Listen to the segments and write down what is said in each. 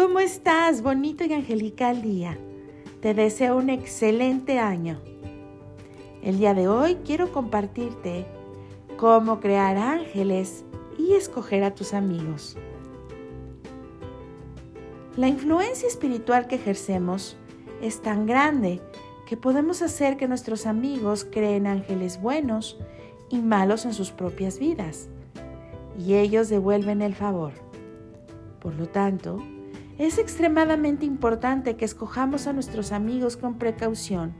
¿Cómo estás? Bonito y angelical día. Te deseo un excelente año. El día de hoy quiero compartirte cómo crear ángeles y escoger a tus amigos. La influencia espiritual que ejercemos es tan grande que podemos hacer que nuestros amigos creen ángeles buenos y malos en sus propias vidas, y ellos devuelven el favor. Por lo tanto, es extremadamente importante que escojamos a nuestros amigos con precaución.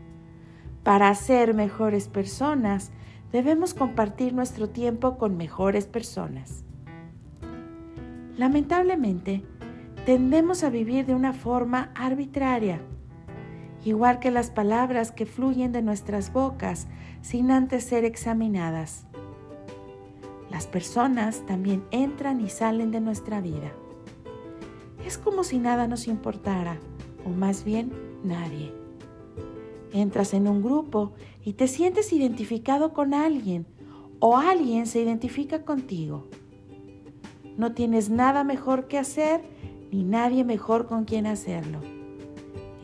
Para ser mejores personas, debemos compartir nuestro tiempo con mejores personas. Lamentablemente, tendemos a vivir de una forma arbitraria, igual que las palabras que fluyen de nuestras bocas sin antes ser examinadas. Las personas también entran y salen de nuestra vida. Es como si nada nos importara, o más bien nadie. Entras en un grupo y te sientes identificado con alguien, o alguien se identifica contigo. No tienes nada mejor que hacer, ni nadie mejor con quien hacerlo.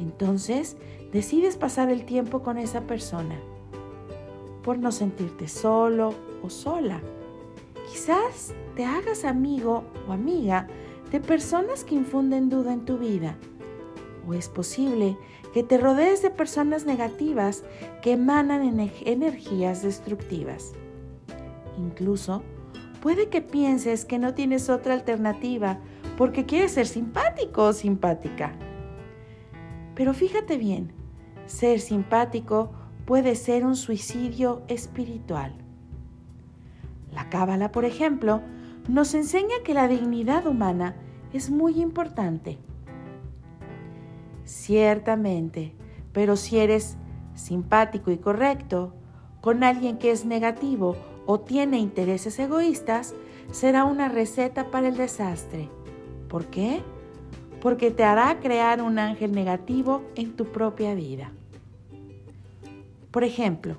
Entonces, decides pasar el tiempo con esa persona, por no sentirte solo o sola. Quizás te hagas amigo o amiga de personas que infunden duda en tu vida. O es posible que te rodees de personas negativas que emanan energías destructivas. Incluso puede que pienses que no tienes otra alternativa porque quieres ser simpático o simpática. Pero fíjate bien, ser simpático puede ser un suicidio espiritual. La cábala, por ejemplo, nos enseña que la dignidad humana es muy importante. Ciertamente, pero si eres simpático y correcto con alguien que es negativo o tiene intereses egoístas, será una receta para el desastre. ¿Por qué? Porque te hará crear un ángel negativo en tu propia vida. Por ejemplo,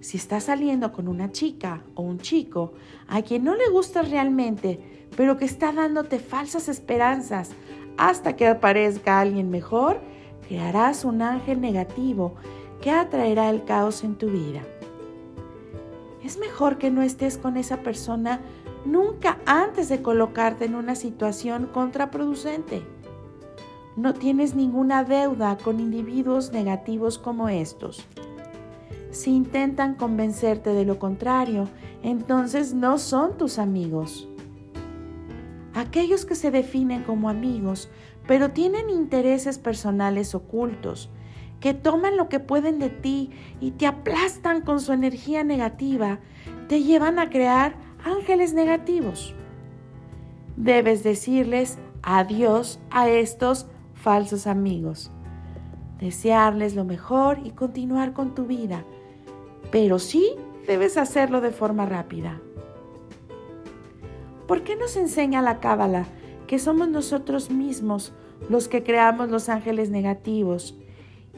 si estás saliendo con una chica o un chico a quien no le gustas realmente, pero que está dándote falsas esperanzas hasta que aparezca alguien mejor, crearás un ángel negativo que atraerá el caos en tu vida. Es mejor que no estés con esa persona nunca antes de colocarte en una situación contraproducente. No tienes ninguna deuda con individuos negativos como estos. Si intentan convencerte de lo contrario, entonces no son tus amigos. Aquellos que se definen como amigos, pero tienen intereses personales ocultos, que toman lo que pueden de ti y te aplastan con su energía negativa, te llevan a crear ángeles negativos. Debes decirles adiós a estos falsos amigos, desearles lo mejor y continuar con tu vida pero sí debes hacerlo de forma rápida. ¿Por qué nos enseña la Cábala que somos nosotros mismos los que creamos los ángeles negativos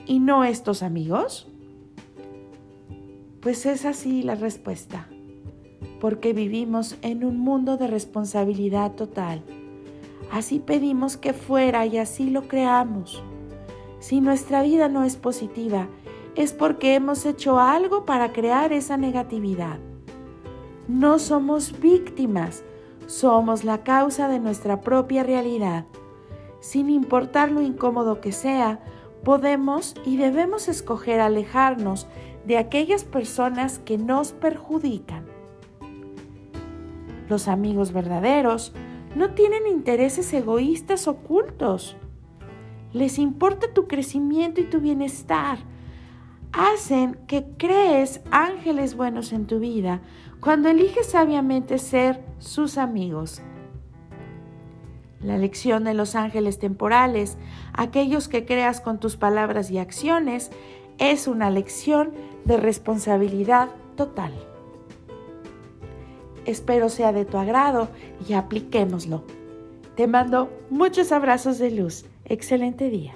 y no estos amigos? Pues es así la respuesta, porque vivimos en un mundo de responsabilidad total. Así pedimos que fuera y así lo creamos. Si nuestra vida no es positiva, es porque hemos hecho algo para crear esa negatividad. No somos víctimas, somos la causa de nuestra propia realidad. Sin importar lo incómodo que sea, podemos y debemos escoger alejarnos de aquellas personas que nos perjudican. Los amigos verdaderos no tienen intereses egoístas ocultos. Les importa tu crecimiento y tu bienestar hacen que crees ángeles buenos en tu vida cuando eliges sabiamente ser sus amigos. La lección de los ángeles temporales, aquellos que creas con tus palabras y acciones, es una lección de responsabilidad total. Espero sea de tu agrado y apliquémoslo. Te mando muchos abrazos de luz. Excelente día.